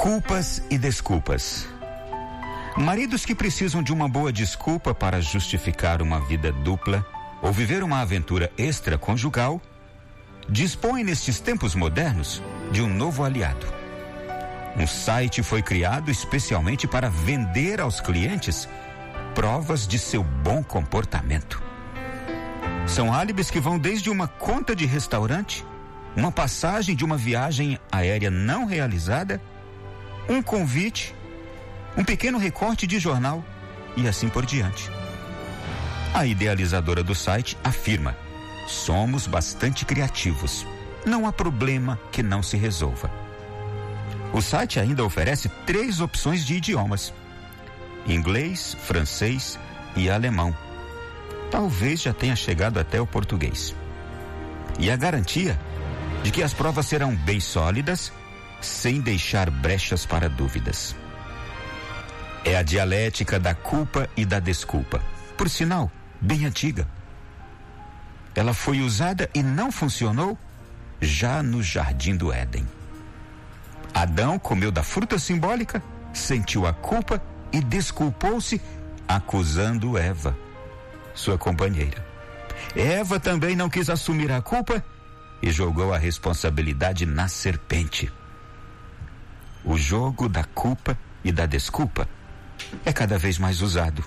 Culpas e desculpas. Maridos que precisam de uma boa desculpa para justificar uma vida dupla ou viver uma aventura extraconjugal, dispõem nestes tempos modernos de um novo aliado. Um site foi criado especialmente para vender aos clientes provas de seu bom comportamento. São álibis que vão desde uma conta de restaurante, uma passagem de uma viagem aérea não realizada, um convite, um pequeno recorte de jornal e assim por diante. A idealizadora do site afirma: somos bastante criativos. Não há problema que não se resolva. O site ainda oferece três opções de idiomas: inglês, francês e alemão. Talvez já tenha chegado até o português. E a garantia de que as provas serão bem sólidas, sem deixar brechas para dúvidas. É a dialética da culpa e da desculpa. Por sinal, bem antiga. Ela foi usada e não funcionou já no jardim do Éden. Adão comeu da fruta simbólica, sentiu a culpa e desculpou-se, acusando Eva, sua companheira. Eva também não quis assumir a culpa e jogou a responsabilidade na serpente. O jogo da culpa e da desculpa é cada vez mais usado,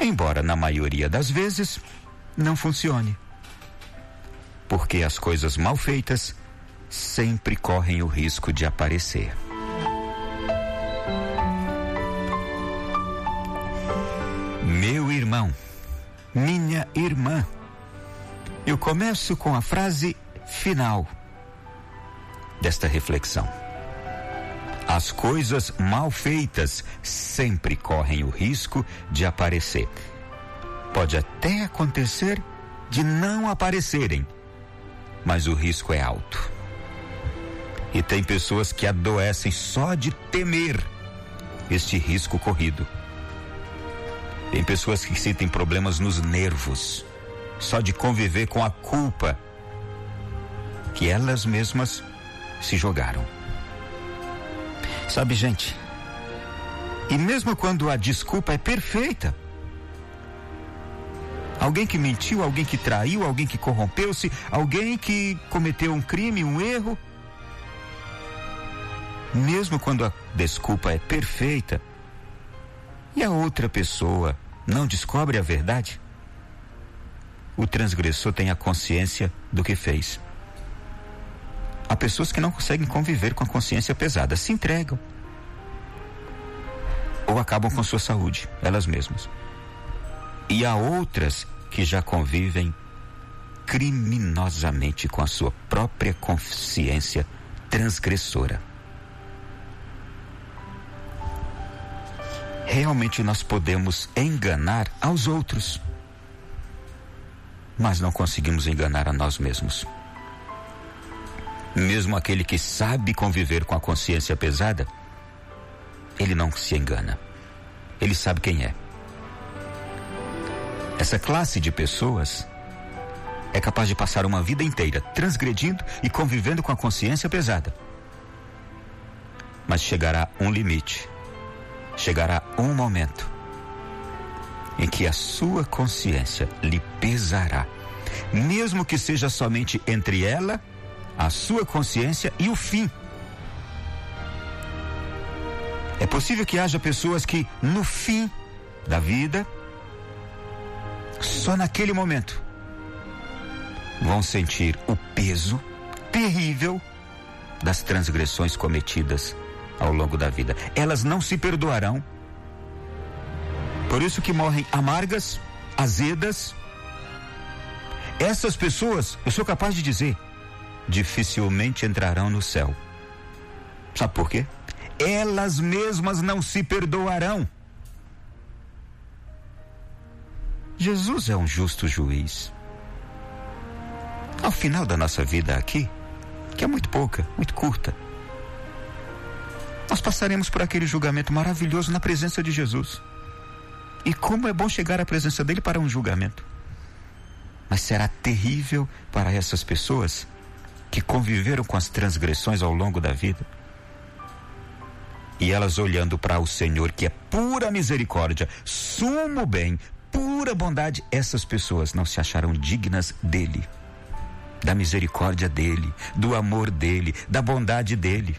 embora na maioria das vezes não funcione. Porque as coisas mal feitas sempre correm o risco de aparecer. Meu irmão, minha irmã. Eu começo com a frase final desta reflexão. As coisas mal feitas sempre correm o risco de aparecer. Pode até acontecer de não aparecerem, mas o risco é alto. E tem pessoas que adoecem só de temer este risco corrido. Tem pessoas que sentem problemas nos nervos, só de conviver com a culpa que elas mesmas se jogaram. Sabe, gente? E mesmo quando a desculpa é perfeita, alguém que mentiu, alguém que traiu, alguém que corrompeu-se, alguém que cometeu um crime, um erro, mesmo quando a desculpa é perfeita, e a outra pessoa não descobre a verdade, o transgressor tem a consciência do que fez. Há pessoas que não conseguem conviver com a consciência pesada, se entregam. Ou acabam com sua saúde, elas mesmas. E há outras que já convivem criminosamente com a sua própria consciência transgressora. Realmente nós podemos enganar aos outros, mas não conseguimos enganar a nós mesmos. Mesmo aquele que sabe conviver com a consciência pesada, ele não se engana. Ele sabe quem é. Essa classe de pessoas é capaz de passar uma vida inteira transgredindo e convivendo com a consciência pesada. Mas chegará um limite chegará um momento em que a sua consciência lhe pesará, mesmo que seja somente entre ela, a sua consciência e o fim. É possível que haja pessoas que, no fim da vida, só naquele momento, vão sentir o peso terrível das transgressões cometidas ao longo da vida. Elas não se perdoarão. Por isso que morrem amargas, azedas. Essas pessoas, eu sou capaz de dizer, dificilmente entrarão no céu. Sabe por quê? Elas mesmas não se perdoarão. Jesus é um justo juiz. Ao final da nossa vida aqui, que é muito pouca, muito curta, nós passaremos por aquele julgamento maravilhoso na presença de Jesus. E como é bom chegar à presença dele para um julgamento. Mas será terrível para essas pessoas que conviveram com as transgressões ao longo da vida. E elas olhando para o Senhor, que é pura misericórdia, sumo bem, pura bondade, essas pessoas não se acharam dignas dele, da misericórdia dele, do amor dele, da bondade dele.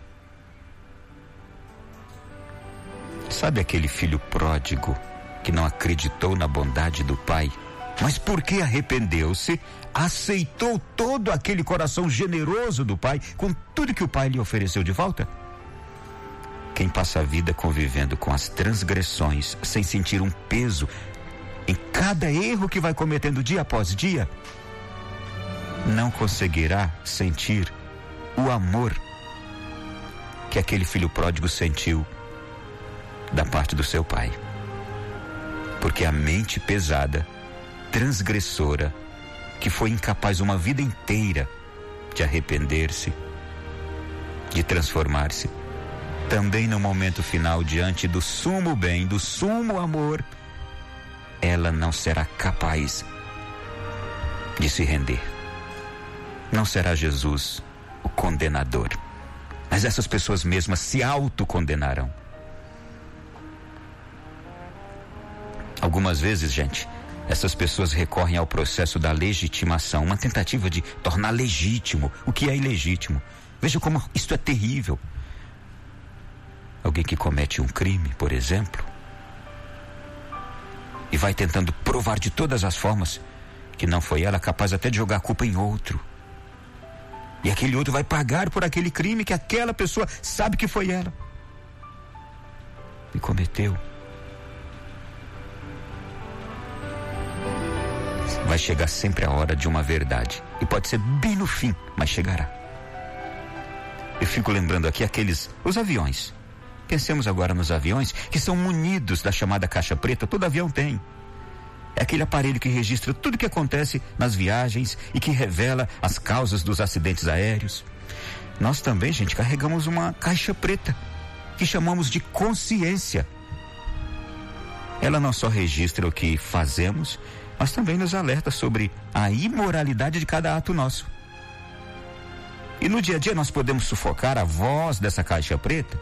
Sabe aquele filho pródigo que não acreditou na bondade do pai? Mas porque arrependeu-se, aceitou todo aquele coração generoso do pai com tudo que o pai lhe ofereceu de volta? Quem passa a vida convivendo com as transgressões sem sentir um peso em cada erro que vai cometendo dia após dia, não conseguirá sentir o amor que aquele filho pródigo sentiu da parte do seu pai. Porque a mente pesada transgressora, que foi incapaz uma vida inteira de arrepender-se, de transformar-se, também no momento final, diante do sumo bem, do sumo amor, ela não será capaz de se render. Não será Jesus o condenador, mas essas pessoas mesmas se autocondenarão. Algumas vezes, gente, essas pessoas recorrem ao processo da legitimação, uma tentativa de tornar legítimo o que é ilegítimo. Veja como isto é terrível. Alguém que comete um crime, por exemplo, e vai tentando provar de todas as formas que não foi ela capaz até de jogar a culpa em outro. E aquele outro vai pagar por aquele crime que aquela pessoa sabe que foi ela. E cometeu. Vai chegar sempre a hora de uma verdade. E pode ser bem no fim, mas chegará. Eu fico lembrando aqui aqueles, os aviões. Pensemos agora nos aviões que são munidos da chamada caixa preta, todo avião tem. É aquele aparelho que registra tudo o que acontece nas viagens e que revela as causas dos acidentes aéreos. Nós também, gente, carregamos uma caixa preta que chamamos de consciência. Ela não só registra o que fazemos, mas também nos alerta sobre a imoralidade de cada ato nosso. E no dia a dia nós podemos sufocar a voz dessa caixa preta,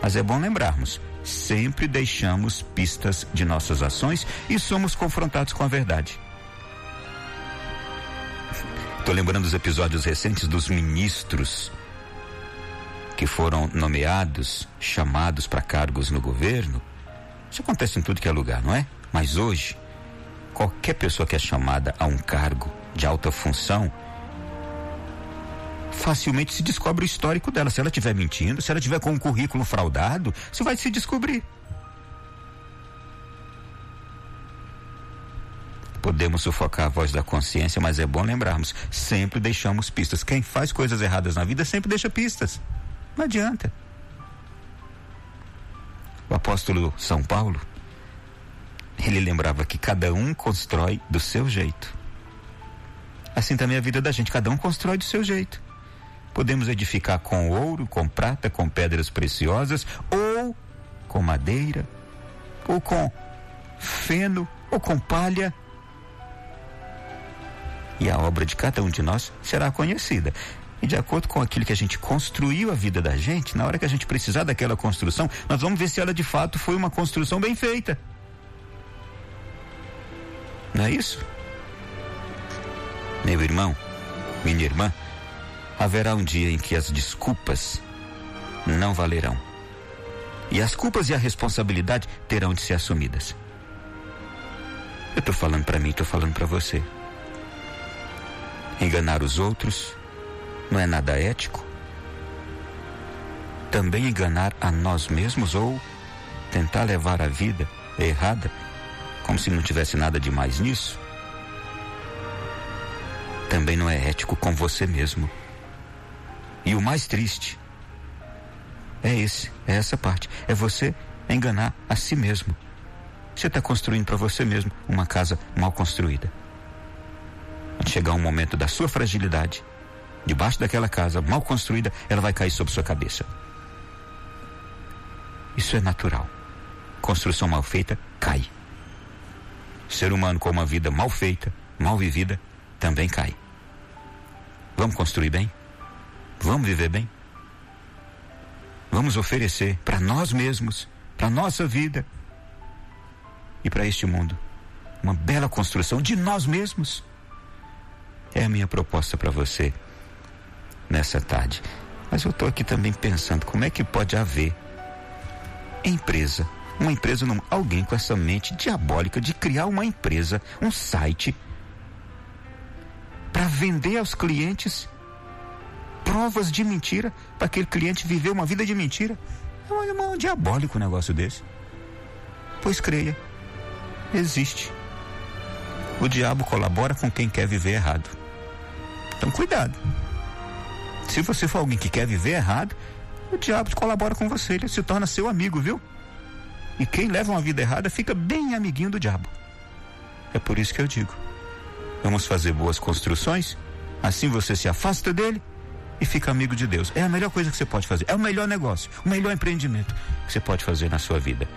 mas é bom lembrarmos, sempre deixamos pistas de nossas ações e somos confrontados com a verdade. Estou lembrando dos episódios recentes dos ministros que foram nomeados, chamados para cargos no governo. Isso acontece em tudo que é lugar, não é? Mas hoje, qualquer pessoa que é chamada a um cargo de alta função, facilmente se descobre o histórico dela. Se ela estiver mentindo, se ela estiver com um currículo fraudado, isso vai se descobrir. Podemos sufocar a voz da consciência, mas é bom lembrarmos: sempre deixamos pistas. Quem faz coisas erradas na vida sempre deixa pistas. Não adianta. O apóstolo São Paulo ele lembrava que cada um constrói do seu jeito. Assim também é a vida da gente, cada um constrói do seu jeito. Podemos edificar com ouro, com prata, com pedras preciosas, ou com madeira, ou com feno, ou com palha. E a obra de cada um de nós será conhecida. E de acordo com aquilo que a gente construiu a vida da gente, na hora que a gente precisar daquela construção, nós vamos ver se ela de fato foi uma construção bem feita. Não é isso? Meu irmão, minha irmã, haverá um dia em que as desculpas não valerão. E as culpas e a responsabilidade terão de ser assumidas. Eu estou falando para mim, estou falando para você. Enganar os outros não é nada ético. Também enganar a nós mesmos ou tentar levar a vida errada como se não tivesse nada de mais nisso. Também não é ético com você mesmo. E o mais triste é esse, é essa parte, é você enganar a si mesmo. Você está construindo para você mesmo uma casa mal construída. Quando chegar um momento da sua fragilidade, debaixo daquela casa mal construída, ela vai cair sobre sua cabeça. Isso é natural. Construção mal feita cai ser humano com uma vida mal feita, mal vivida, também cai. Vamos construir bem? Vamos viver bem? vamos oferecer para nós mesmos, para nossa vida e para este mundo uma bela construção de nós mesmos. É a minha proposta para você nessa tarde. Mas eu estou aqui também pensando como é que pode haver empresa, uma empresa, não, alguém com essa mente diabólica de criar uma empresa, um site para vender aos clientes provas de mentira para aquele cliente viver uma vida de mentira. É um, um diabólico um negócio desse. Pois creia, existe. O diabo colabora com quem quer viver errado. Então cuidado. Se você for alguém que quer viver errado, o diabo colabora com você, ele se torna seu amigo, viu? E quem leva uma vida errada fica bem amiguinho do diabo. É por isso que eu digo: vamos fazer boas construções, assim você se afasta dele e fica amigo de Deus. É a melhor coisa que você pode fazer. É o melhor negócio, o melhor empreendimento que você pode fazer na sua vida.